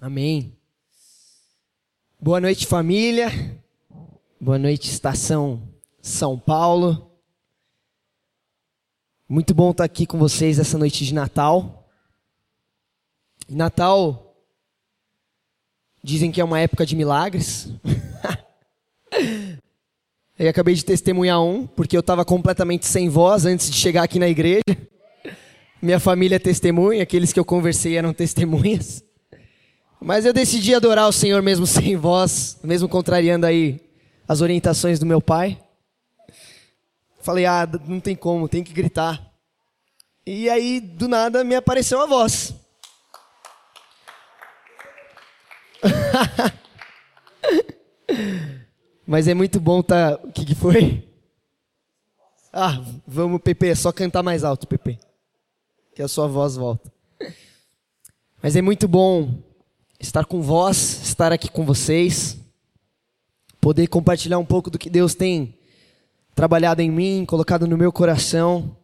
Amém. Boa noite, família. Boa noite, estação São Paulo. Muito bom estar aqui com vocês essa noite de Natal. Natal dizem que é uma época de milagres. eu acabei de testemunhar um, porque eu estava completamente sem voz antes de chegar aqui na igreja. Minha família é testemunha, aqueles que eu conversei eram testemunhas. Mas eu decidi adorar o Senhor mesmo sem voz, mesmo contrariando aí as orientações do meu pai. Falei, ah, não tem como, tem que gritar. E aí, do nada, me apareceu a voz. Mas é muito bom tá. O que, que foi? Ah, vamos, Pepe, é só cantar mais alto, Pepe. Que a sua voz volta. Mas é muito bom estar com vós, estar aqui com vocês, poder compartilhar um pouco do que Deus tem trabalhado em mim, colocado no meu coração,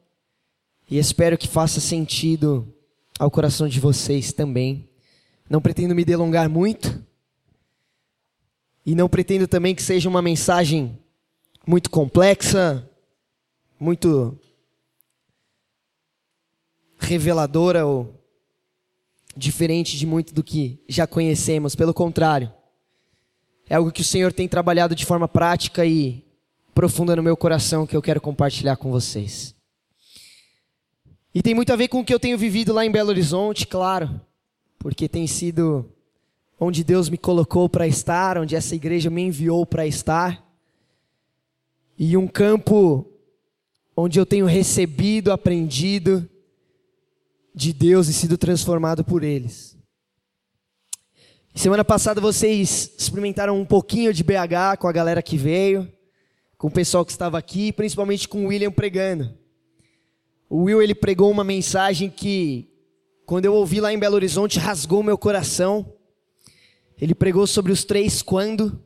e espero que faça sentido ao coração de vocês também. Não pretendo me delongar muito, e não pretendo também que seja uma mensagem muito complexa, muito reveladora ou diferente de muito do que já conhecemos, pelo contrário. É algo que o Senhor tem trabalhado de forma prática e profunda no meu coração que eu quero compartilhar com vocês. E tem muito a ver com o que eu tenho vivido lá em Belo Horizonte, claro, porque tem sido onde Deus me colocou para estar, onde essa igreja me enviou para estar, e um campo onde eu tenho recebido, aprendido, de Deus e sido transformado por eles. Semana passada vocês experimentaram um pouquinho de BH com a galera que veio, com o pessoal que estava aqui, principalmente com o William pregando. O Will ele pregou uma mensagem que, quando eu ouvi lá em Belo Horizonte, rasgou meu coração. Ele pregou sobre os três quando.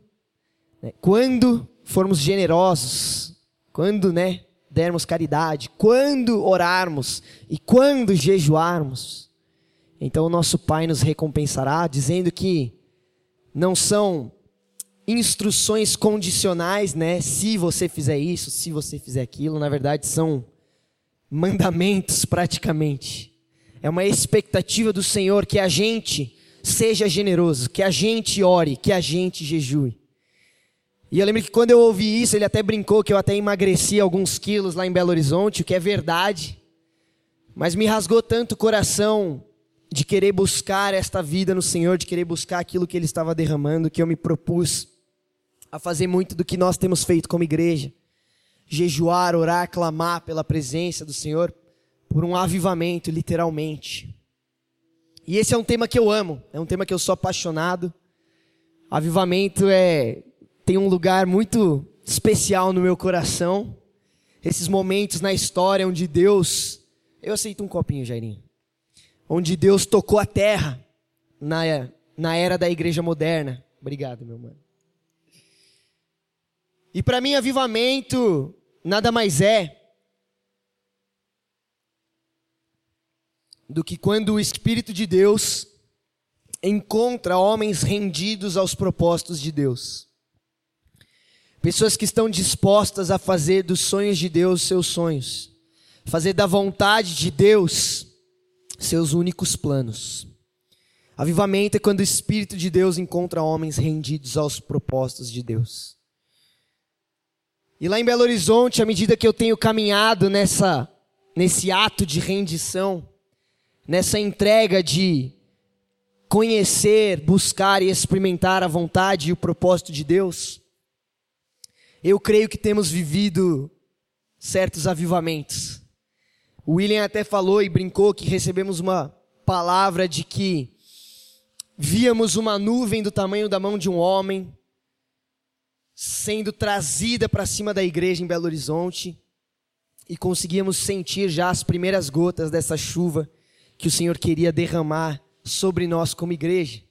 Né? Quando formos generosos, quando, né, dermos caridade, quando orarmos e quando jejuarmos, então o nosso Pai nos recompensará, dizendo que não são instruções condicionais, né? Se você fizer isso, se você fizer aquilo, na verdade são mandamentos praticamente. É uma expectativa do Senhor que a gente seja generoso, que a gente ore, que a gente jejue. E eu lembro que quando eu ouvi isso, ele até brincou que eu até emagreci alguns quilos lá em Belo Horizonte, o que é verdade. Mas me rasgou tanto o coração de querer buscar esta vida no Senhor, de querer buscar aquilo que Ele estava derramando, que eu me propus a fazer muito do que nós temos feito como igreja. Jejuar, orar, clamar pela presença do Senhor, por um avivamento, literalmente. E esse é um tema que eu amo, é um tema que eu sou apaixonado. Avivamento é tem um lugar muito especial no meu coração. Esses momentos na história onde Deus. Eu aceito um copinho, Jairinho. Onde Deus tocou a terra na, na era da igreja moderna. Obrigado, meu mano. E para mim, avivamento nada mais é do que quando o Espírito de Deus encontra homens rendidos aos propósitos de Deus. Pessoas que estão dispostas a fazer dos sonhos de Deus seus sonhos, fazer da vontade de Deus seus únicos planos. Avivamento é quando o Espírito de Deus encontra homens rendidos aos propósitos de Deus. E lá em Belo Horizonte, à medida que eu tenho caminhado nessa, nesse ato de rendição, nessa entrega de conhecer, buscar e experimentar a vontade e o propósito de Deus, eu creio que temos vivido certos avivamentos. O William até falou e brincou que recebemos uma palavra de que víamos uma nuvem do tamanho da mão de um homem sendo trazida para cima da igreja em Belo Horizonte e conseguíamos sentir já as primeiras gotas dessa chuva que o Senhor queria derramar sobre nós como igreja.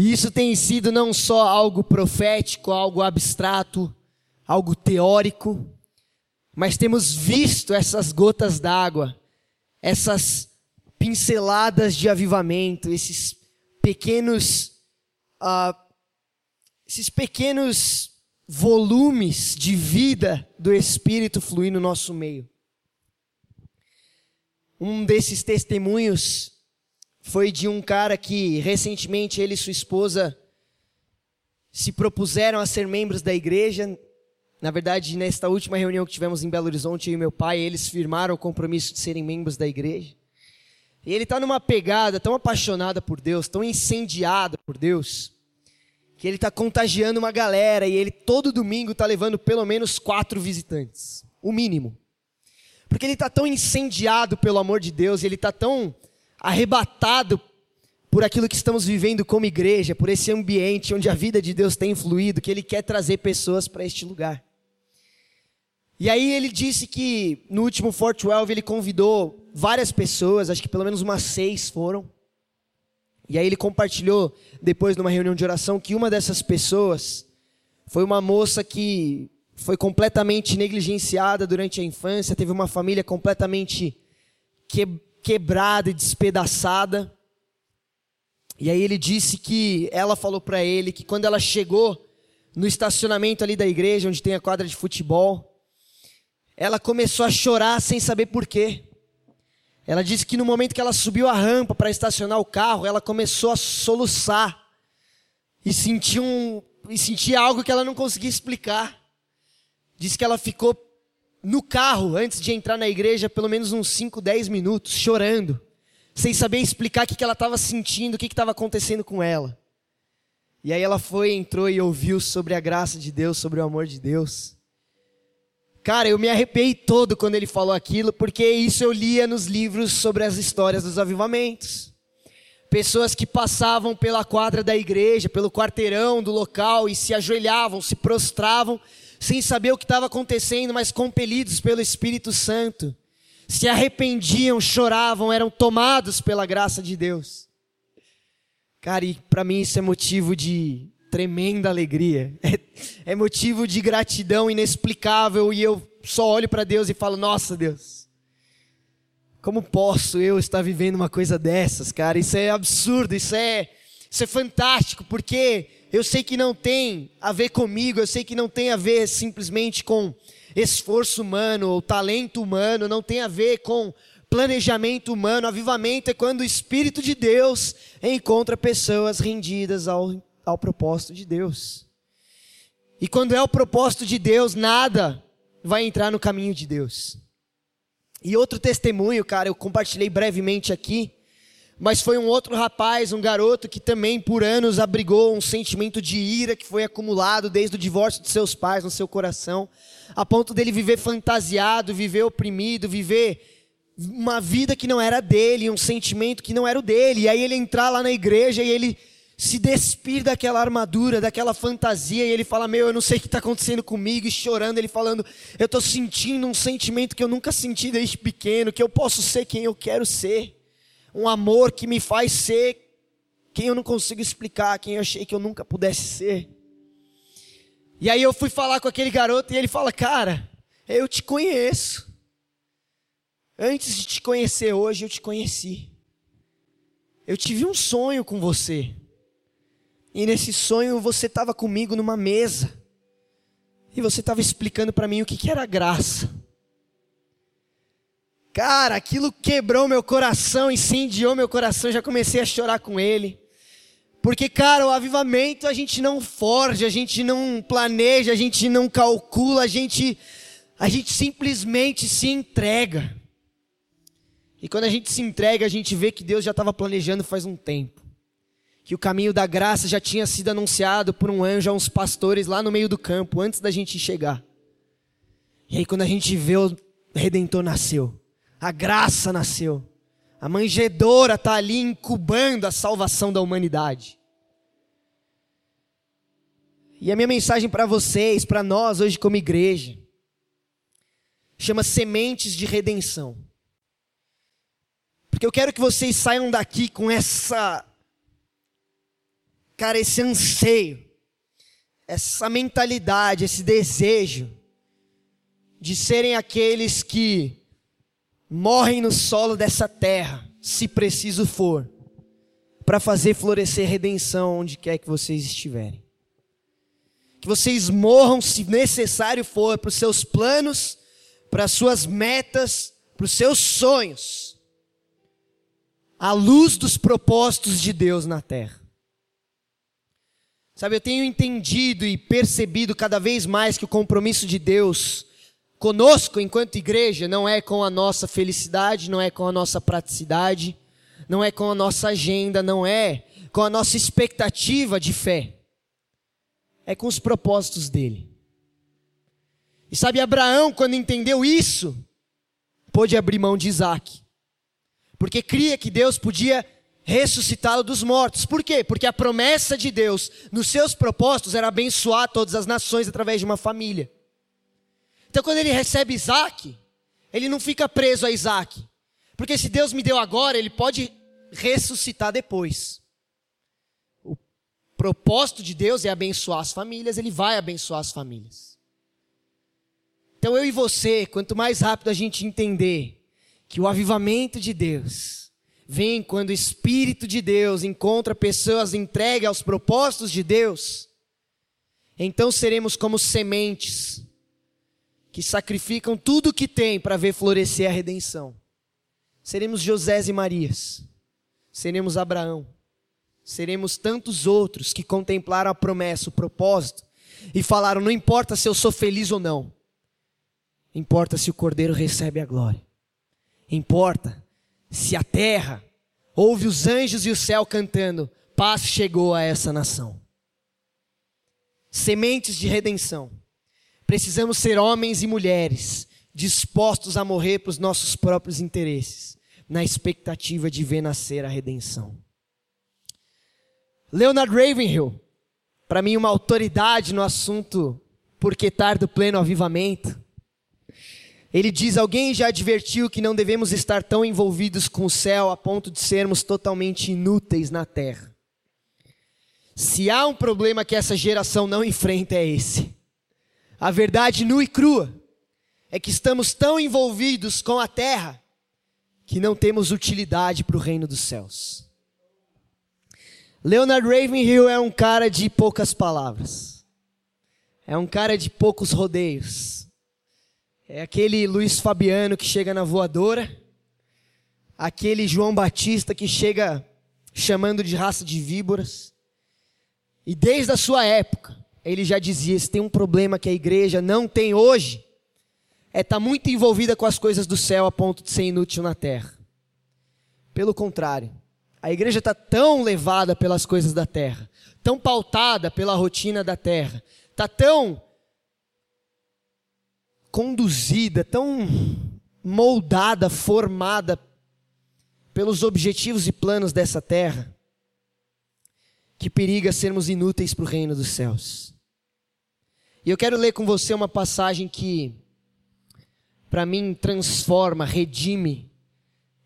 E isso tem sido não só algo profético, algo abstrato, algo teórico, mas temos visto essas gotas d'água, essas pinceladas de avivamento, esses pequenos, uh, esses pequenos volumes de vida do Espírito fluir no nosso meio. Um desses testemunhos foi de um cara que recentemente ele e sua esposa se propuseram a ser membros da igreja. Na verdade, nesta última reunião que tivemos em Belo Horizonte, eu e meu pai, eles firmaram o compromisso de serem membros da igreja. E ele está numa pegada tão apaixonada por Deus, tão incendiado por Deus, que ele está contagiando uma galera e ele todo domingo está levando pelo menos quatro visitantes, o mínimo. Porque ele está tão incendiado pelo amor de Deus, ele está tão arrebatado por aquilo que estamos vivendo como igreja, por esse ambiente onde a vida de Deus tem fluído, que ele quer trazer pessoas para este lugar. E aí ele disse que no último 412 ele convidou várias pessoas, acho que pelo menos umas seis foram. E aí ele compartilhou depois numa reunião de oração que uma dessas pessoas foi uma moça que foi completamente negligenciada durante a infância, teve uma família completamente que, quebrada e despedaçada. E aí ele disse que ela falou para ele que quando ela chegou no estacionamento ali da igreja, onde tem a quadra de futebol, ela começou a chorar sem saber porquê. Ela disse que no momento que ela subiu a rampa para estacionar o carro, ela começou a soluçar e sentia, um, e sentia algo que ela não conseguia explicar. Disse que ela ficou no carro antes de entrar na igreja pelo menos uns 5, 10 minutos, chorando, sem saber explicar o que ela estava sentindo, o que estava acontecendo com ela. E aí ela foi, entrou e ouviu sobre a graça de Deus, sobre o amor de Deus. Cara, eu me arrepiei todo quando ele falou aquilo, porque isso eu lia nos livros sobre as histórias dos avivamentos. Pessoas que passavam pela quadra da igreja, pelo quarteirão do local e se ajoelhavam, se prostravam, sem saber o que estava acontecendo, mas compelidos pelo Espírito Santo. Se arrependiam, choravam, eram tomados pela graça de Deus. Cara, e para mim isso é motivo de tremenda alegria. É, é motivo de gratidão inexplicável e eu só olho para Deus e falo: Nossa, Deus, como posso eu estar vivendo uma coisa dessas, cara? Isso é absurdo, isso é, isso é fantástico, porque eu sei que não tem a ver comigo, eu sei que não tem a ver simplesmente com esforço humano ou talento humano, não tem a ver com planejamento humano. Avivamento é quando o Espírito de Deus encontra pessoas rendidas ao ao propósito de Deus. E quando é o propósito de Deus, nada vai entrar no caminho de Deus. E outro testemunho, cara, eu compartilhei brevemente aqui, mas foi um outro rapaz, um garoto que também por anos abrigou um sentimento de ira que foi acumulado desde o divórcio de seus pais no seu coração, a ponto dele viver fantasiado, viver oprimido, viver uma vida que não era dele, um sentimento que não era o dele. E aí ele entrar lá na igreja e ele se despir daquela armadura, daquela fantasia, e ele fala: Meu, eu não sei o que está acontecendo comigo, e chorando, ele falando: Eu estou sentindo um sentimento que eu nunca senti desde pequeno, que eu posso ser quem eu quero ser, um amor que me faz ser quem eu não consigo explicar, quem eu achei que eu nunca pudesse ser. E aí eu fui falar com aquele garoto, e ele fala: Cara, eu te conheço. Antes de te conhecer hoje, eu te conheci. Eu tive um sonho com você. E nesse sonho você estava comigo numa mesa. E você estava explicando para mim o que, que era graça. Cara, aquilo quebrou meu coração, incendiou meu coração, já comecei a chorar com ele. Porque, cara, o avivamento a gente não forja, a gente não planeja, a gente não calcula, a gente, a gente simplesmente se entrega. E quando a gente se entrega, a gente vê que Deus já estava planejando faz um tempo que o caminho da graça já tinha sido anunciado por um anjo a uns pastores lá no meio do campo, antes da gente chegar. E aí, quando a gente vê o Redentor nasceu, a graça nasceu, a manjedora está ali incubando a salvação da humanidade. E a minha mensagem para vocês, para nós hoje como igreja, chama Sementes de Redenção. Porque eu quero que vocês saiam daqui com essa cara, esse anseio, essa mentalidade, esse desejo de serem aqueles que morrem no solo dessa terra, se preciso for, para fazer florescer redenção onde quer que vocês estiverem. Que vocês morram, se necessário for, para os seus planos, para as suas metas, para os seus sonhos, à luz dos propósitos de Deus na terra. Sabe, eu tenho entendido e percebido cada vez mais que o compromisso de Deus conosco enquanto igreja não é com a nossa felicidade, não é com a nossa praticidade, não é com a nossa agenda, não é com a nossa expectativa de fé. É com os propósitos dele. E sabe, Abraão, quando entendeu isso, pôde abrir mão de Isaac. Porque cria que Deus podia ressuscitá-lo dos mortos. Por quê? Porque a promessa de Deus nos seus propósitos era abençoar todas as nações através de uma família. Então, quando ele recebe Isaac, ele não fica preso a Isaac. Porque se Deus me deu agora, ele pode ressuscitar depois. O propósito de Deus é abençoar as famílias, ele vai abençoar as famílias. Então eu e você, quanto mais rápido a gente entender que o avivamento de Deus vem quando o Espírito de Deus encontra pessoas entregues aos propósitos de Deus, então seremos como sementes que sacrificam tudo o que tem para ver florescer a redenção. Seremos José e Marias seremos Abraão, seremos tantos outros que contemplaram a promessa, o propósito, e falaram: não importa se eu sou feliz ou não, importa se o cordeiro recebe a glória, importa se a terra ouve os anjos e o céu cantando: paz chegou a essa nação. Sementes de redenção. Precisamos ser homens e mulheres dispostos a morrer para os nossos próprios interesses na expectativa de ver nascer a redenção. Leonard Ravenhill, para mim uma autoridade no assunto por que tarde do pleno avivamento, ele diz: Alguém já advertiu que não devemos estar tão envolvidos com o céu a ponto de sermos totalmente inúteis na terra. Se há um problema que essa geração não enfrenta, é esse. A verdade nua e crua é que estamos tão envolvidos com a terra que não temos utilidade para o reino dos céus. Leonard Ravenhill é um cara de poucas palavras. É um cara de poucos rodeios. É aquele Luiz Fabiano que chega na voadora, aquele João Batista que chega chamando de raça de víboras. E desde a sua época, ele já dizia: se tem um problema que a igreja não tem hoje, é estar tá muito envolvida com as coisas do céu a ponto de ser inútil na terra. Pelo contrário, a igreja está tão levada pelas coisas da terra, tão pautada pela rotina da terra, está tão conduzida, tão moldada, formada pelos objetivos e planos dessa terra, que periga sermos inúteis para o reino dos céus. E eu quero ler com você uma passagem que para mim transforma, redime,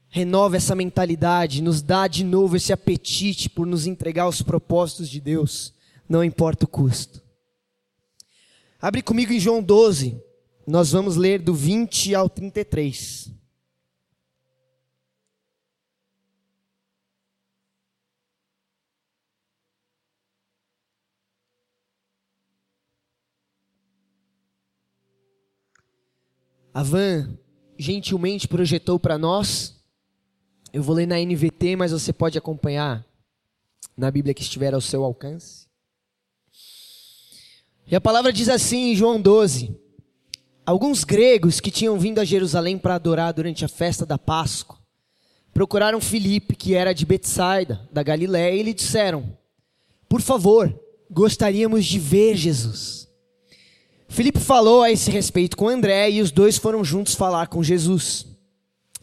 renova essa mentalidade, nos dá de novo esse apetite por nos entregar aos propósitos de Deus, não importa o custo. Abre comigo em João 12, nós vamos ler do 20 ao 33. A Van gentilmente projetou para nós. Eu vou ler na NVT, mas você pode acompanhar na Bíblia que estiver ao seu alcance. E a palavra diz assim em João 12: Alguns gregos que tinham vindo a Jerusalém para adorar durante a festa da Páscoa procuraram Filipe, que era de Betsaida, da Galiléia, e lhe disseram: Por favor, gostaríamos de ver Jesus. Filipe falou a esse respeito com André e os dois foram juntos falar com Jesus.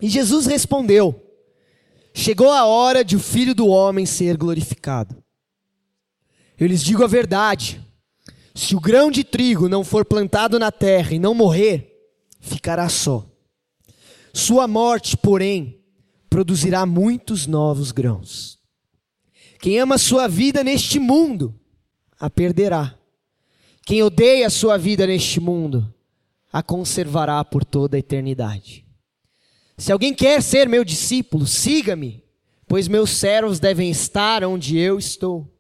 E Jesus respondeu: Chegou a hora de o filho do homem ser glorificado. Eu lhes digo a verdade: se o grão de trigo não for plantado na terra e não morrer, ficará só. Sua morte, porém, produzirá muitos novos grãos. Quem ama sua vida neste mundo, a perderá quem odeia a sua vida neste mundo, a conservará por toda a eternidade. Se alguém quer ser meu discípulo, siga-me, pois meus servos devem estar onde eu estou,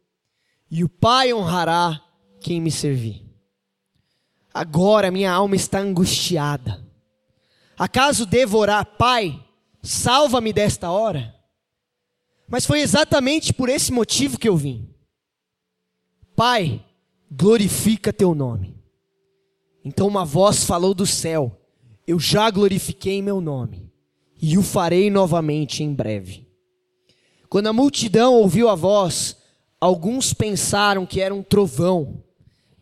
e o Pai honrará quem me servir. Agora minha alma está angustiada. Acaso devo orar, Pai, salva-me desta hora? Mas foi exatamente por esse motivo que eu vim. Pai, glorifica teu nome. Então uma voz falou do céu: Eu já glorifiquei meu nome, e o farei novamente em breve. Quando a multidão ouviu a voz, alguns pensaram que era um trovão,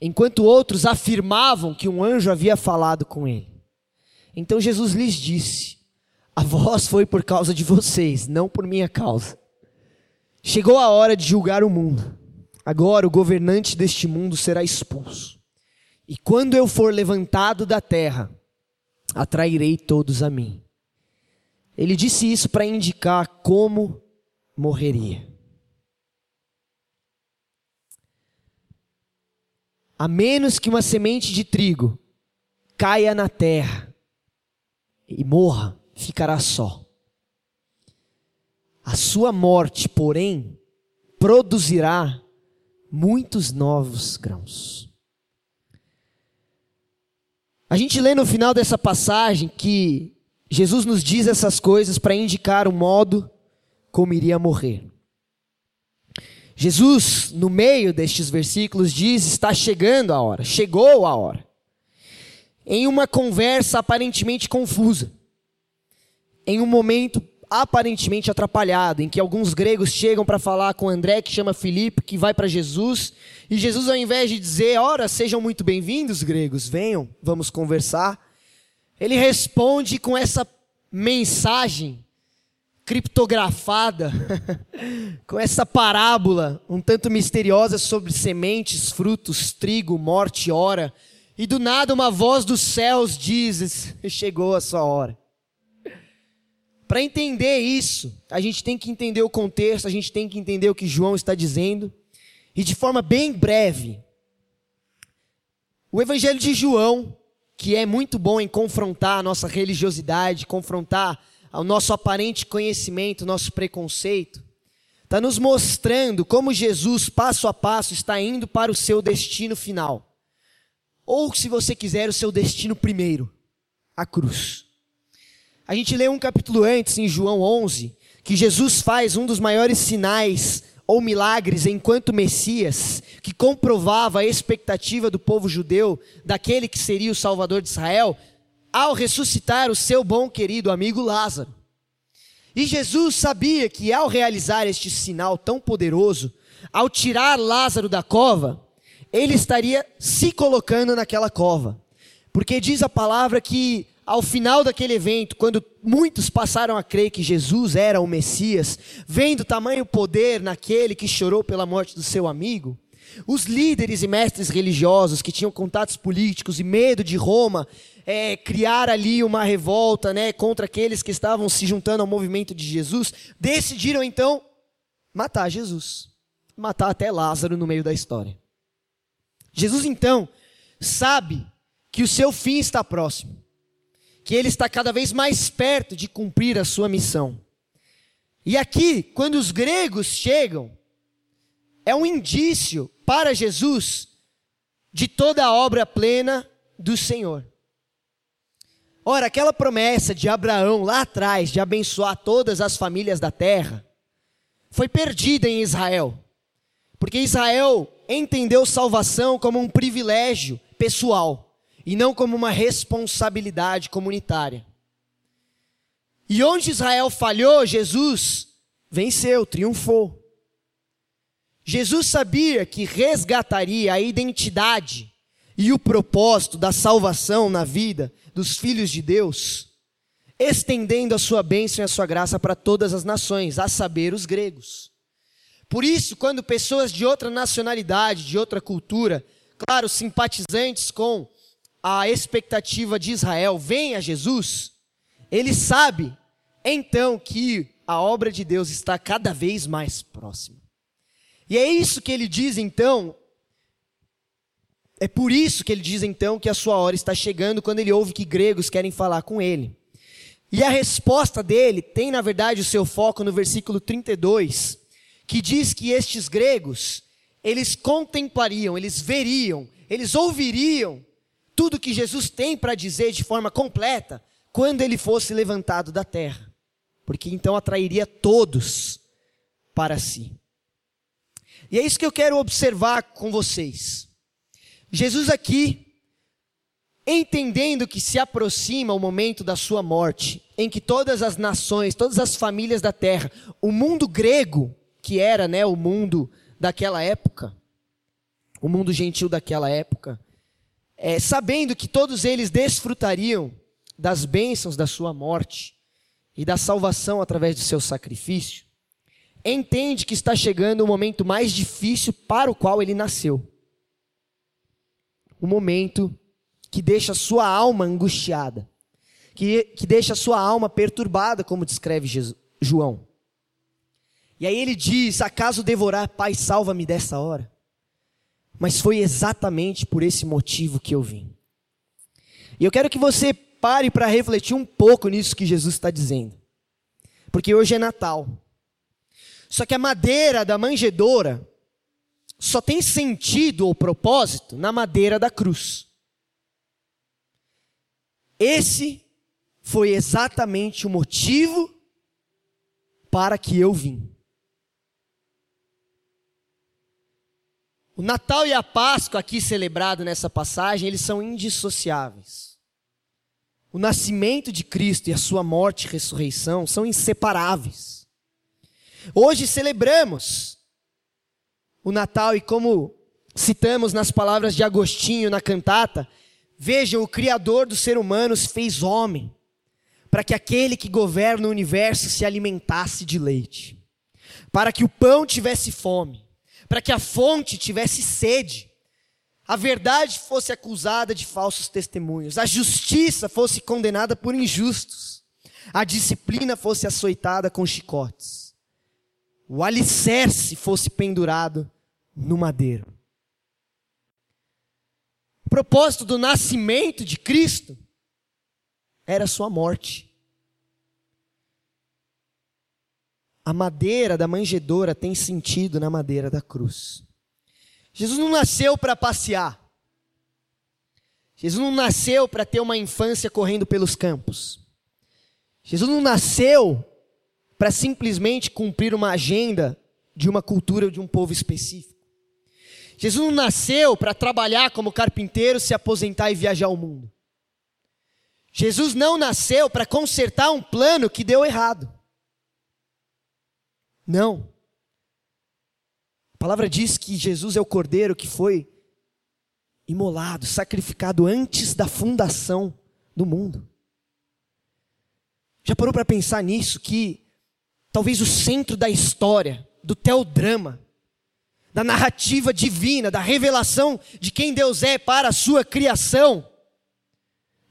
enquanto outros afirmavam que um anjo havia falado com ele. Então Jesus lhes disse: A voz foi por causa de vocês, não por minha causa. Chegou a hora de julgar o mundo. Agora o governante deste mundo será expulso. E quando eu for levantado da terra, atrairei todos a mim. Ele disse isso para indicar como morreria. A menos que uma semente de trigo caia na terra e morra, ficará só. A sua morte, porém, produzirá muitos novos grãos. A gente lê no final dessa passagem que Jesus nos diz essas coisas para indicar o modo como iria morrer. Jesus, no meio destes versículos, diz: está chegando a hora, chegou a hora. Em uma conversa aparentemente confusa, em um momento aparentemente atrapalhado, em que alguns gregos chegam para falar com André, que chama Filipe, que vai para Jesus, e Jesus, ao invés de dizer, ora, sejam muito bem-vindos, gregos, venham, vamos conversar, ele responde com essa mensagem criptografada, com essa parábola um tanto misteriosa sobre sementes, frutos, trigo, morte, hora, e do nada uma voz dos céus diz: chegou a sua hora. Para entender isso, a gente tem que entender o contexto, a gente tem que entender o que João está dizendo. E de forma bem breve, o Evangelho de João, que é muito bom em confrontar a nossa religiosidade, confrontar o nosso aparente conhecimento, nosso preconceito, está nos mostrando como Jesus, passo a passo, está indo para o seu destino final. Ou, se você quiser, o seu destino primeiro, a cruz. A gente lê um capítulo antes, em João 11, que Jesus faz um dos maiores sinais ou milagres enquanto Messias, que comprovava a expectativa do povo judeu daquele que seria o Salvador de Israel, ao ressuscitar o seu bom querido amigo Lázaro. E Jesus sabia que ao realizar este sinal tão poderoso, ao tirar Lázaro da cova, ele estaria se colocando naquela cova. Porque diz a palavra que ao final daquele evento, quando muitos passaram a crer que Jesus era o Messias, vendo tamanho poder naquele que chorou pela morte do seu amigo, os líderes e mestres religiosos que tinham contatos políticos e medo de Roma é, criar ali uma revolta né, contra aqueles que estavam se juntando ao movimento de Jesus, decidiram então matar Jesus, matar até Lázaro no meio da história. Jesus então sabe que o seu fim está próximo que ele está cada vez mais perto de cumprir a sua missão. E aqui, quando os gregos chegam, é um indício para Jesus de toda a obra plena do Senhor. Ora, aquela promessa de Abraão lá atrás de abençoar todas as famílias da terra foi perdida em Israel, porque Israel entendeu salvação como um privilégio pessoal e não como uma responsabilidade comunitária. E onde Israel falhou, Jesus venceu, triunfou. Jesus sabia que resgataria a identidade e o propósito da salvação na vida dos filhos de Deus, estendendo a sua bênção e a sua graça para todas as nações, a saber, os gregos. Por isso, quando pessoas de outra nacionalidade, de outra cultura, claro, simpatizantes com a expectativa de Israel vem a Jesus, ele sabe então que a obra de Deus está cada vez mais próxima. E é isso que ele diz então, é por isso que ele diz então que a sua hora está chegando quando ele ouve que gregos querem falar com ele. E a resposta dele tem, na verdade, o seu foco no versículo 32, que diz que estes gregos, eles contemplariam, eles veriam, eles ouviriam tudo que Jesus tem para dizer de forma completa quando ele fosse levantado da terra, porque então atrairia todos para si. E é isso que eu quero observar com vocês. Jesus aqui, entendendo que se aproxima o momento da sua morte, em que todas as nações, todas as famílias da terra, o mundo grego, que era né, o mundo daquela época, o mundo gentil daquela época, é, sabendo que todos eles desfrutariam das bênçãos da sua morte e da salvação através do seu sacrifício, entende que está chegando o momento mais difícil para o qual ele nasceu. O momento que deixa sua alma angustiada, que, que deixa sua alma perturbada, como descreve Jesus, João. E aí ele diz: Acaso devorar, Pai, salva-me dessa hora? Mas foi exatamente por esse motivo que eu vim. E eu quero que você pare para refletir um pouco nisso que Jesus está dizendo. Porque hoje é Natal. Só que a madeira da manjedoura só tem sentido ou propósito na madeira da cruz. Esse foi exatamente o motivo para que eu vim. O Natal e a Páscoa aqui celebrado nessa passagem, eles são indissociáveis. O nascimento de Cristo e a sua morte e ressurreição são inseparáveis. Hoje celebramos o Natal e como citamos nas palavras de Agostinho na cantata, vejam, o Criador do ser humano se fez homem, para que aquele que governa o universo se alimentasse de leite, para que o pão tivesse fome para que a fonte tivesse sede, a verdade fosse acusada de falsos testemunhos, a justiça fosse condenada por injustos, a disciplina fosse açoitada com chicotes, o alicerce fosse pendurado no madeiro. O propósito do nascimento de Cristo era a sua morte. A madeira da manjedoura tem sentido na madeira da cruz. Jesus não nasceu para passear. Jesus não nasceu para ter uma infância correndo pelos campos. Jesus não nasceu para simplesmente cumprir uma agenda de uma cultura ou de um povo específico. Jesus não nasceu para trabalhar como carpinteiro, se aposentar e viajar o mundo. Jesus não nasceu para consertar um plano que deu errado. Não. A palavra diz que Jesus é o cordeiro que foi imolado, sacrificado antes da fundação do mundo. Já parou para pensar nisso? Que talvez o centro da história, do teodrama, da narrativa divina, da revelação de quem Deus é para a sua criação,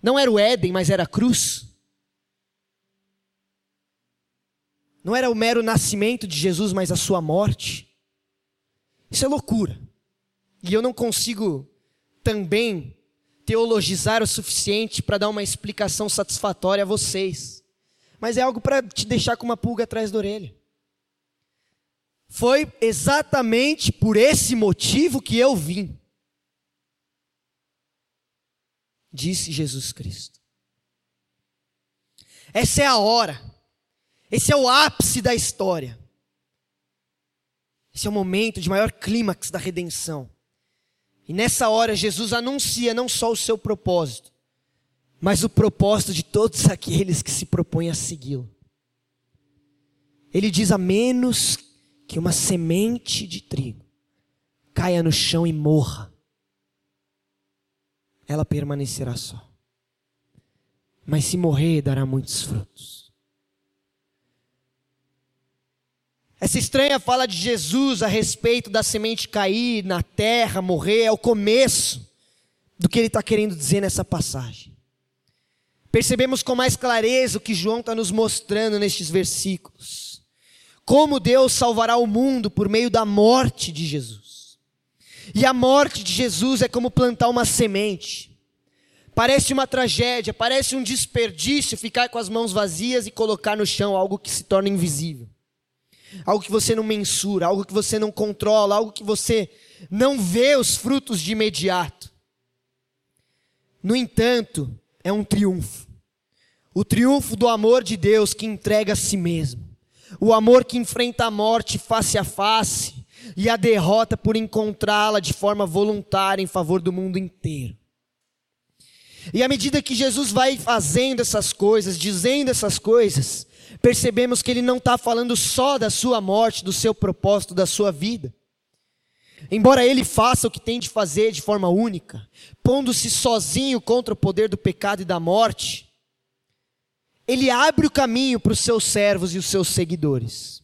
não era o Éden, mas era a cruz. Não era o mero nascimento de Jesus, mas a sua morte. Isso é loucura. E eu não consigo também teologizar o suficiente para dar uma explicação satisfatória a vocês. Mas é algo para te deixar com uma pulga atrás da orelha. Foi exatamente por esse motivo que eu vim. Disse Jesus Cristo. Essa é a hora esse é o ápice da história. Esse é o momento de maior clímax da redenção. E nessa hora, Jesus anuncia não só o seu propósito, mas o propósito de todos aqueles que se propõem a segui-lo. Ele diz: a menos que uma semente de trigo caia no chão e morra, ela permanecerá só. Mas se morrer, dará muitos frutos. Essa estranha fala de Jesus a respeito da semente cair na terra, morrer, é o começo do que ele está querendo dizer nessa passagem. Percebemos com mais clareza o que João está nos mostrando nestes versículos. Como Deus salvará o mundo por meio da morte de Jesus. E a morte de Jesus é como plantar uma semente Parece uma tragédia, parece um desperdício ficar com as mãos vazias e colocar no chão algo que se torna invisível. Algo que você não mensura, algo que você não controla, algo que você não vê os frutos de imediato. No entanto, é um triunfo. O triunfo do amor de Deus que entrega a si mesmo. O amor que enfrenta a morte face a face e a derrota por encontrá-la de forma voluntária em favor do mundo inteiro. E à medida que Jesus vai fazendo essas coisas, dizendo essas coisas, percebemos que ele não está falando só da sua morte, do seu propósito, da sua vida. Embora ele faça o que tem de fazer de forma única, pondo-se sozinho contra o poder do pecado e da morte, ele abre o caminho para os seus servos e os seus seguidores.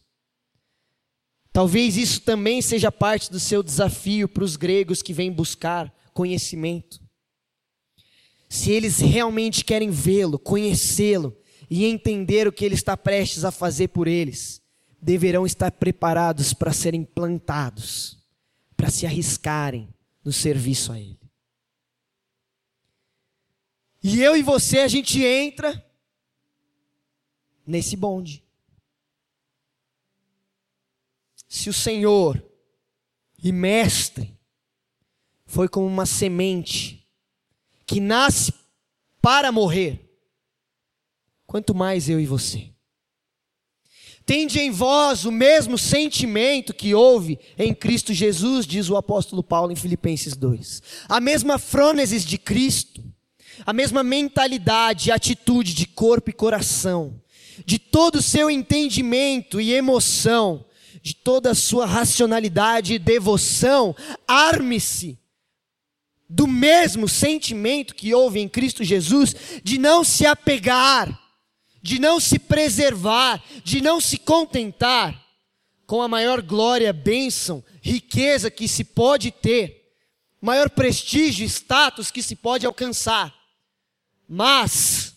Talvez isso também seja parte do seu desafio para os gregos que vêm buscar conhecimento. Se eles realmente querem vê-lo, conhecê-lo e entender o que ele está prestes a fazer por eles, deverão estar preparados para serem plantados, para se arriscarem no serviço a ele. E eu e você, a gente entra nesse bonde. Se o Senhor e Mestre foi como uma semente que nasce para morrer, quanto mais eu e você. Tende em vós o mesmo sentimento que houve em Cristo Jesus, diz o apóstolo Paulo em Filipenses 2. A mesma frônesis de Cristo, a mesma mentalidade e atitude de corpo e coração, de todo o seu entendimento e emoção, de toda a sua racionalidade e devoção, arme-se do mesmo sentimento que houve em Cristo Jesus, de não se apegar, de não se preservar, de não se contentar com a maior glória, bênção, riqueza que se pode ter, maior prestígio, status que se pode alcançar, mas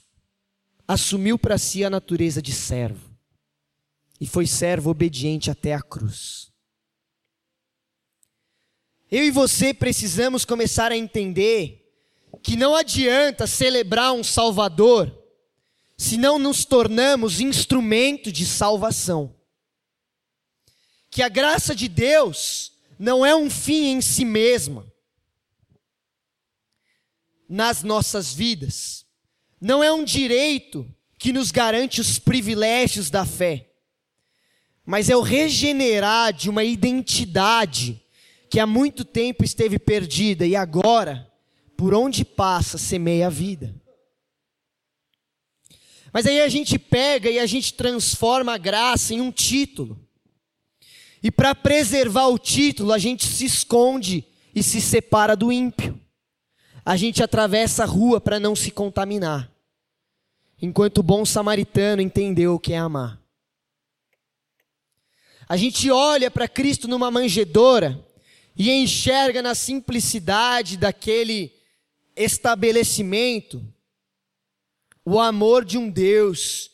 assumiu para si a natureza de servo e foi servo obediente até a cruz. Eu e você precisamos começar a entender que não adianta celebrar um Salvador se não nos tornamos instrumento de salvação. Que a graça de Deus não é um fim em si mesma nas nossas vidas, não é um direito que nos garante os privilégios da fé, mas é o regenerar de uma identidade que há muito tempo esteve perdida e agora, por onde passa, semeia a vida. Mas aí a gente pega e a gente transforma a graça em um título. E para preservar o título, a gente se esconde e se separa do ímpio. A gente atravessa a rua para não se contaminar. Enquanto o bom samaritano entendeu o que é amar. A gente olha para Cristo numa manjedoura e enxerga na simplicidade daquele estabelecimento o amor de um Deus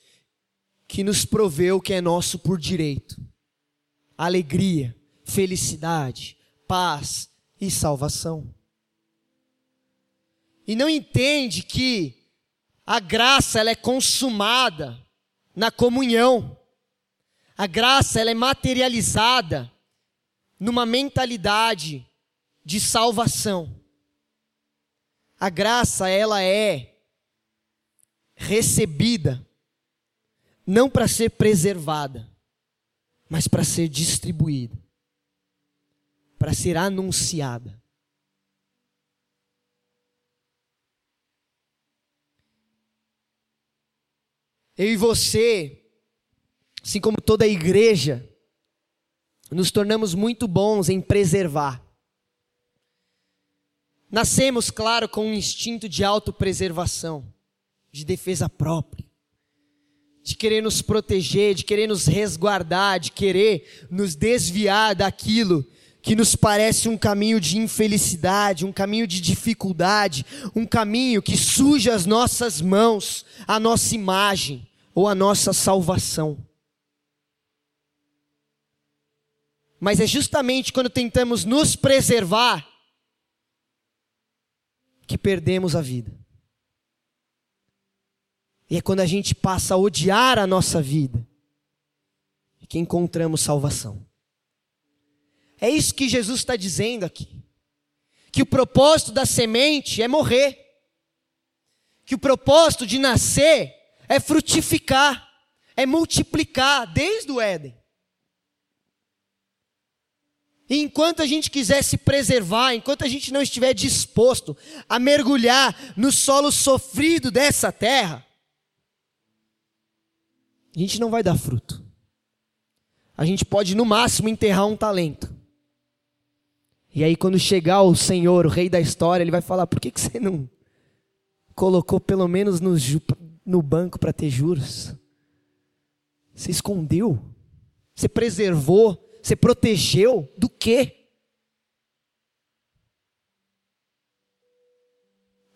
que nos proveu o que é nosso por direito: alegria, felicidade, paz e salvação. E não entende que a graça ela é consumada na comunhão. A graça ela é materializada numa mentalidade de salvação. A graça ela é recebida, não para ser preservada, mas para ser distribuída, para ser anunciada. Eu e você, assim como toda a igreja, nos tornamos muito bons em preservar. Nascemos, claro, com um instinto de autopreservação de defesa própria, de querer nos proteger, de querer nos resguardar, de querer nos desviar daquilo que nos parece um caminho de infelicidade, um caminho de dificuldade, um caminho que suja as nossas mãos, a nossa imagem ou a nossa salvação. Mas é justamente quando tentamos nos preservar que perdemos a vida. E é quando a gente passa a odiar a nossa vida que encontramos salvação. É isso que Jesus está dizendo aqui. Que o propósito da semente é morrer. Que o propósito de nascer é frutificar, é multiplicar desde o Éden. E enquanto a gente quiser se preservar, enquanto a gente não estiver disposto a mergulhar no solo sofrido dessa terra, a gente não vai dar fruto. A gente pode, no máximo, enterrar um talento. E aí, quando chegar o Senhor, o Rei da história, ele vai falar: por que, que você não colocou pelo menos no, no banco para ter juros? Você escondeu? Você preservou? Você protegeu? Do quê?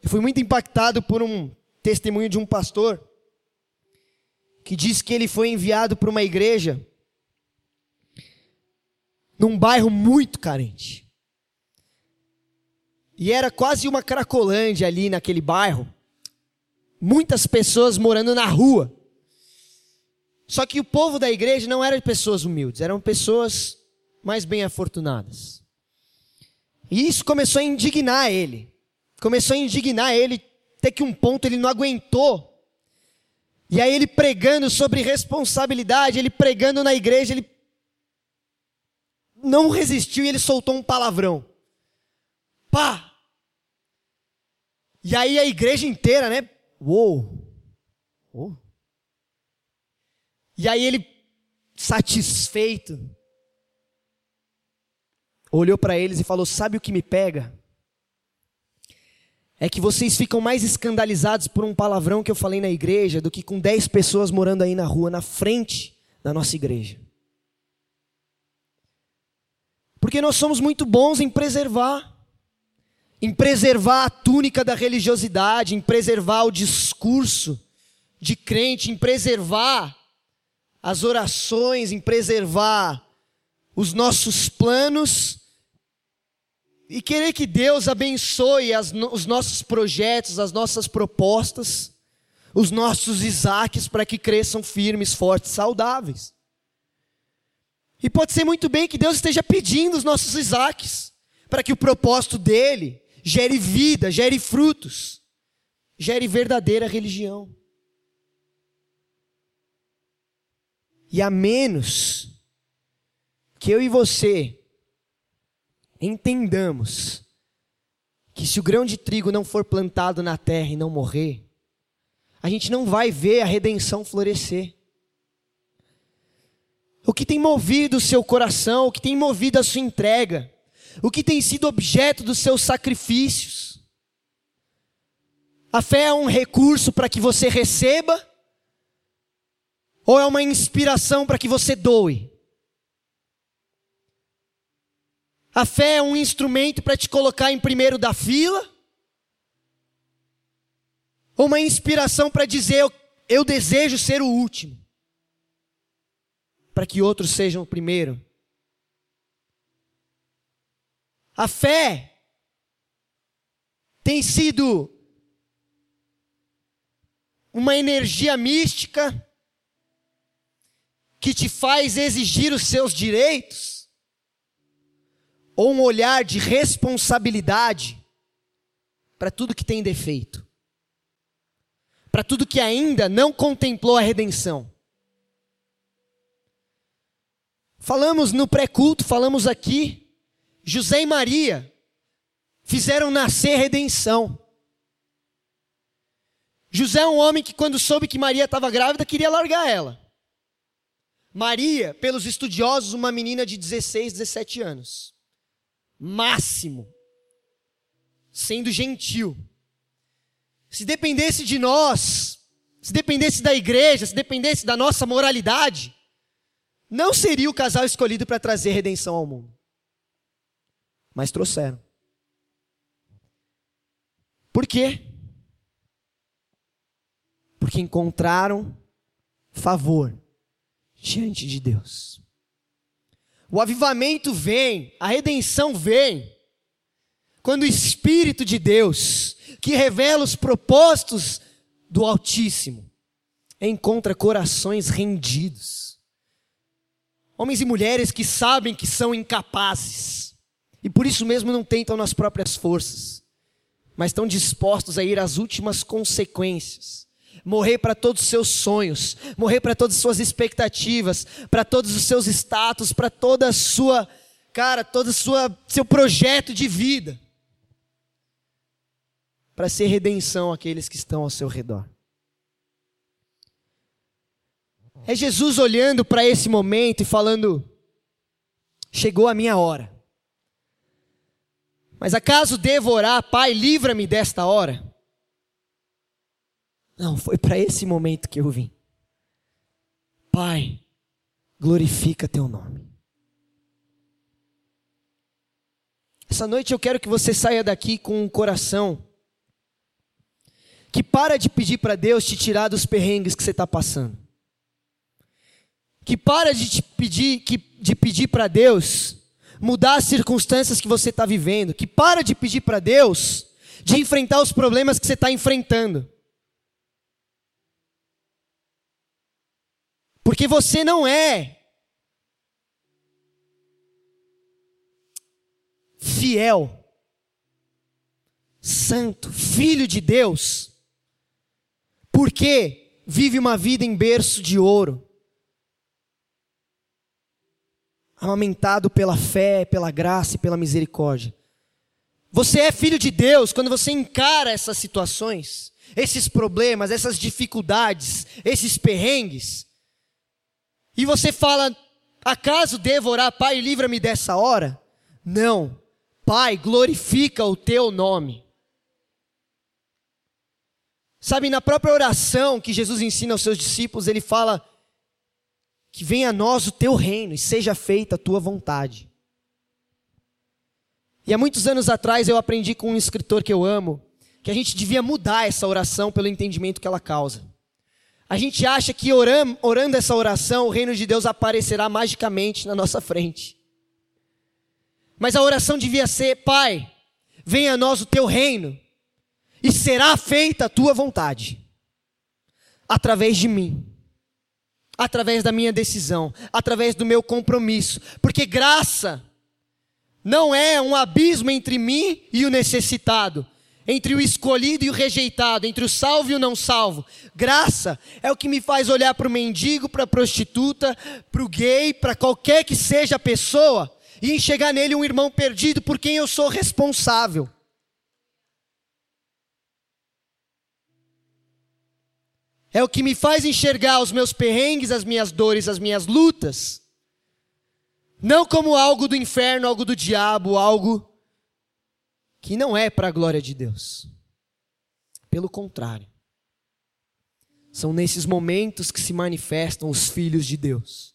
Eu fui muito impactado por um testemunho de um pastor que disse que ele foi enviado para uma igreja num bairro muito carente. E era quase uma cracolândia ali naquele bairro. Muitas pessoas morando na rua. Só que o povo da igreja não era pessoas humildes, eram pessoas mais bem afortunadas. E isso começou a indignar ele. Começou a indignar ele, até que um ponto ele não aguentou e aí ele pregando sobre responsabilidade, ele pregando na igreja, ele não resistiu e ele soltou um palavrão. Pá! E aí a igreja inteira, né? Uou! Uou. E aí ele, satisfeito, olhou para eles e falou: Sabe o que me pega? É que vocês ficam mais escandalizados por um palavrão que eu falei na igreja do que com 10 pessoas morando aí na rua, na frente da nossa igreja. Porque nós somos muito bons em preservar, em preservar a túnica da religiosidade, em preservar o discurso de crente, em preservar as orações, em preservar os nossos planos e querer que Deus abençoe as, os nossos projetos, as nossas propostas, os nossos Isaques para que cresçam firmes, fortes, saudáveis. E pode ser muito bem que Deus esteja pedindo os nossos Isaques para que o propósito dele gere vida, gere frutos, gere verdadeira religião. E a menos que eu e você entendamos que se o grão de trigo não for plantado na terra e não morrer, a gente não vai ver a redenção florescer. O que tem movido o seu coração, o que tem movido a sua entrega, o que tem sido objeto dos seus sacrifícios. A fé é um recurso para que você receba, ou é uma inspiração para que você doe? A fé é um instrumento para te colocar em primeiro da fila? Ou uma inspiração para dizer eu, eu desejo ser o último? Para que outros sejam o primeiro? A fé tem sido uma energia mística que te faz exigir os seus direitos ou um olhar de responsabilidade para tudo que tem defeito, para tudo que ainda não contemplou a redenção. Falamos no pré-culto, falamos aqui, José e Maria fizeram nascer redenção. José é um homem que, quando soube que Maria estava grávida, queria largar ela. Maria, pelos estudiosos, uma menina de 16, 17 anos máximo, sendo gentil. Se dependesse de nós, se dependesse da igreja, se dependesse da nossa moralidade, não seria o casal escolhido para trazer redenção ao mundo. Mas trouxeram. Por quê? Porque encontraram favor diante de Deus. O avivamento vem, a redenção vem, quando o Espírito de Deus, que revela os propósitos do Altíssimo, encontra corações rendidos. Homens e mulheres que sabem que são incapazes e por isso mesmo não tentam nas próprias forças, mas estão dispostos a ir às últimas consequências. Morrer para todos os seus sonhos, morrer para todas as suas expectativas, para todos os seus status, para toda a sua, cara, todo o seu projeto de vida. Para ser redenção àqueles que estão ao seu redor. É Jesus olhando para esse momento e falando: chegou a minha hora. Mas acaso devo orar, Pai, livra-me desta hora? Não, foi para esse momento que eu vim. Pai, glorifica teu nome. Essa noite eu quero que você saia daqui com um coração que para de pedir para Deus te tirar dos perrengues que você está passando. Que para de te pedir, que, de pedir para Deus mudar as circunstâncias que você está vivendo, que para de pedir para Deus de enfrentar os problemas que você está enfrentando. Porque você não é fiel, santo, filho de Deus, porque vive uma vida em berço de ouro amamentado pela fé, pela graça e pela misericórdia. Você é filho de Deus quando você encara essas situações, esses problemas, essas dificuldades, esses perrengues, e você fala: acaso devo orar, Pai, livra-me dessa hora? Não, Pai, glorifica o teu nome. Sabe, na própria oração que Jesus ensina aos seus discípulos, ele fala que venha a nós o teu reino e seja feita a tua vontade. E há muitos anos atrás eu aprendi com um escritor que eu amo, que a gente devia mudar essa oração pelo entendimento que ela causa. A gente acha que orando, orando essa oração, o reino de Deus aparecerá magicamente na nossa frente. Mas a oração devia ser: Pai, venha a nós o teu reino, e será feita a tua vontade, através de mim através da minha decisão, através do meu compromisso, porque graça não é um abismo entre mim e o necessitado, entre o escolhido e o rejeitado, entre o salvo e o não salvo. Graça é o que me faz olhar para o mendigo, para a prostituta, para o gay, para qualquer que seja a pessoa e enxergar nele um irmão perdido por quem eu sou responsável. É o que me faz enxergar os meus perrengues, as minhas dores, as minhas lutas, não como algo do inferno, algo do diabo, algo que não é para a glória de Deus. Pelo contrário, são nesses momentos que se manifestam os filhos de Deus,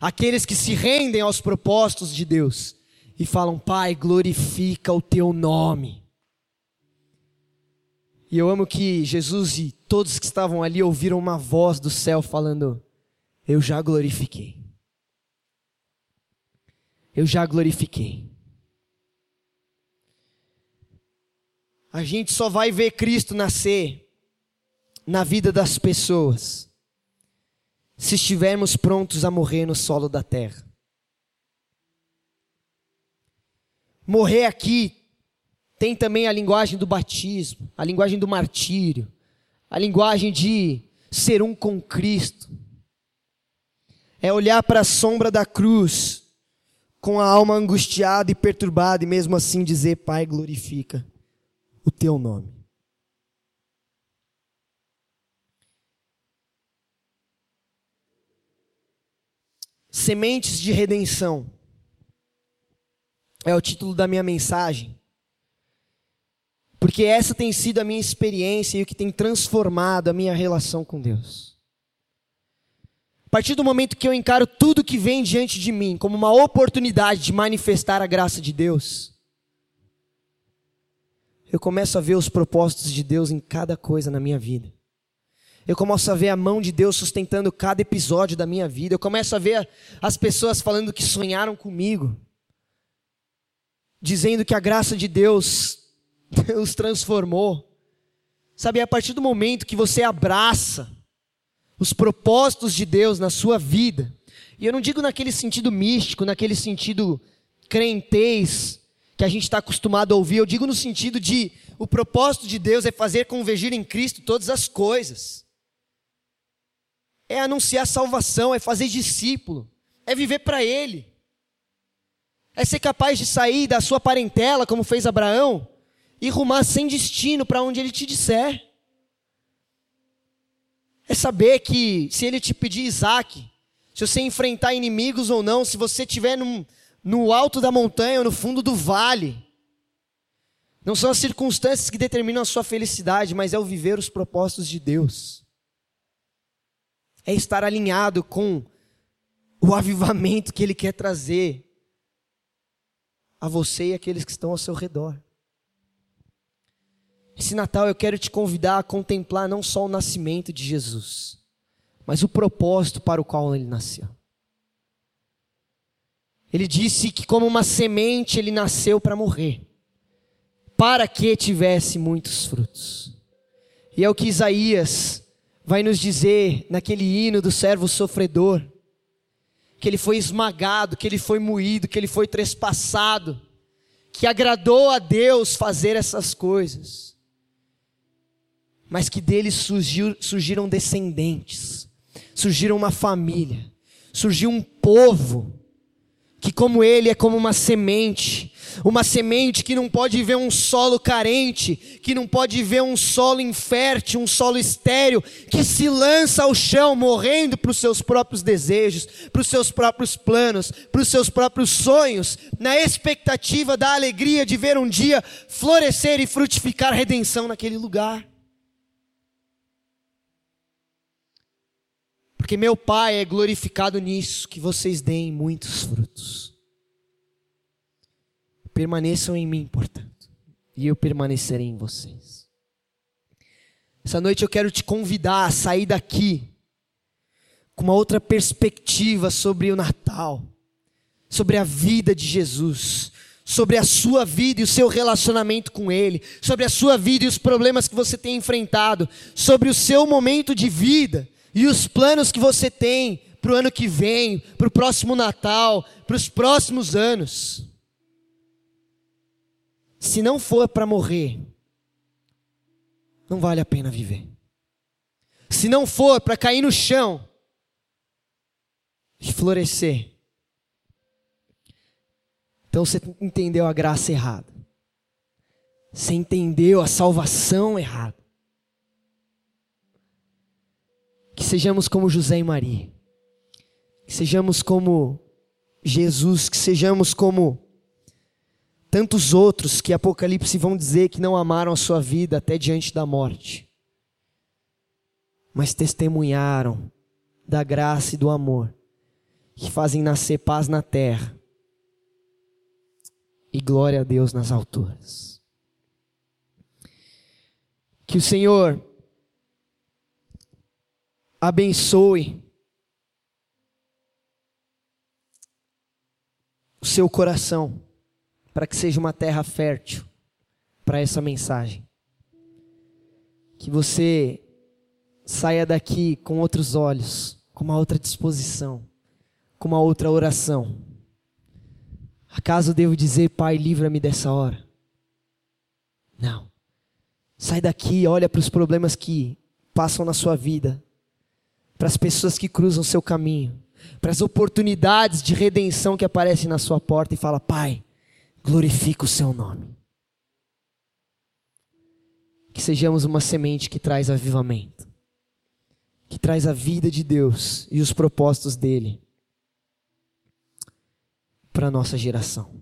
aqueles que se rendem aos propósitos de Deus e falam: Pai, glorifica o teu nome. E eu amo que Jesus e todos que estavam ali ouviram uma voz do céu falando: Eu já glorifiquei. Eu já glorifiquei. A gente só vai ver Cristo nascer na vida das pessoas se estivermos prontos a morrer no solo da terra. Morrer aqui tem também a linguagem do batismo, a linguagem do martírio, a linguagem de ser um com Cristo. É olhar para a sombra da cruz com a alma angustiada e perturbada e mesmo assim dizer: Pai, glorifica o teu nome. Sementes de redenção é o título da minha mensagem. Porque essa tem sido a minha experiência e o que tem transformado a minha relação com Deus. A partir do momento que eu encaro tudo que vem diante de mim como uma oportunidade de manifestar a graça de Deus, eu começo a ver os propósitos de Deus em cada coisa na minha vida. Eu começo a ver a mão de Deus sustentando cada episódio da minha vida. Eu começo a ver as pessoas falando que sonharam comigo, dizendo que a graça de Deus Deus transformou. Sabe, a partir do momento que você abraça os propósitos de Deus na sua vida, e eu não digo naquele sentido místico, naquele sentido crentez que a gente está acostumado a ouvir, eu digo no sentido de o propósito de Deus é fazer convergir em Cristo todas as coisas, é anunciar salvação, é fazer discípulo, é viver para Ele, é ser capaz de sair da sua parentela, como fez Abraão, e rumar sem destino para onde Ele te disser. É saber que se Ele te pedir Isaac, se você enfrentar inimigos ou não, se você estiver num, no alto da montanha ou no fundo do vale. Não são as circunstâncias que determinam a sua felicidade, mas é o viver os propósitos de Deus. É estar alinhado com o avivamento que Ele quer trazer a você e aqueles que estão ao seu redor. Esse Natal eu quero te convidar a contemplar não só o nascimento de Jesus, mas o propósito para o qual ele nasceu. Ele disse que, como uma semente, ele nasceu para morrer, para que tivesse muitos frutos. E é o que Isaías vai nos dizer naquele hino do servo sofredor: que ele foi esmagado, que ele foi moído, que ele foi trespassado, que agradou a Deus fazer essas coisas, mas que dele surgiu, surgiram descendentes, surgiram uma família, surgiu um povo que como ele é como uma semente, uma semente que não pode ver um solo carente, que não pode ver um solo infértil, um solo estéril, que se lança ao chão morrendo para os seus próprios desejos, para os seus próprios planos, para os seus próprios sonhos, na expectativa da alegria de ver um dia florescer e frutificar redenção naquele lugar. Porque meu Pai é glorificado nisso, que vocês deem muitos frutos. Permaneçam em mim, portanto, e eu permanecerei em vocês. Essa noite eu quero te convidar a sair daqui com uma outra perspectiva sobre o Natal, sobre a vida de Jesus, sobre a sua vida e o seu relacionamento com Ele, sobre a sua vida e os problemas que você tem enfrentado, sobre o seu momento de vida e os planos que você tem para o ano que vem, para o próximo Natal, para os próximos anos. Se não for para morrer, não vale a pena viver. Se não for para cair no chão e florescer, então você entendeu a graça errada. Você entendeu a salvação errada. Que sejamos como José e Maria. Que sejamos como Jesus, que sejamos como tantos outros que Apocalipse vão dizer que não amaram a sua vida até diante da morte, mas testemunharam da graça e do amor que fazem nascer paz na terra e glória a Deus nas alturas. Que o Senhor abençoe o seu coração para que seja uma terra fértil para essa mensagem. Que você saia daqui com outros olhos, com uma outra disposição, com uma outra oração. Acaso devo dizer, Pai, livra-me dessa hora? Não. Sai daqui, olha para os problemas que passam na sua vida para as pessoas que cruzam seu caminho, para as oportunidades de redenção que aparecem na sua porta e fala: Pai, glorifica o seu nome. Que sejamos uma semente que traz avivamento, que traz a vida de Deus e os propósitos dele para a nossa geração.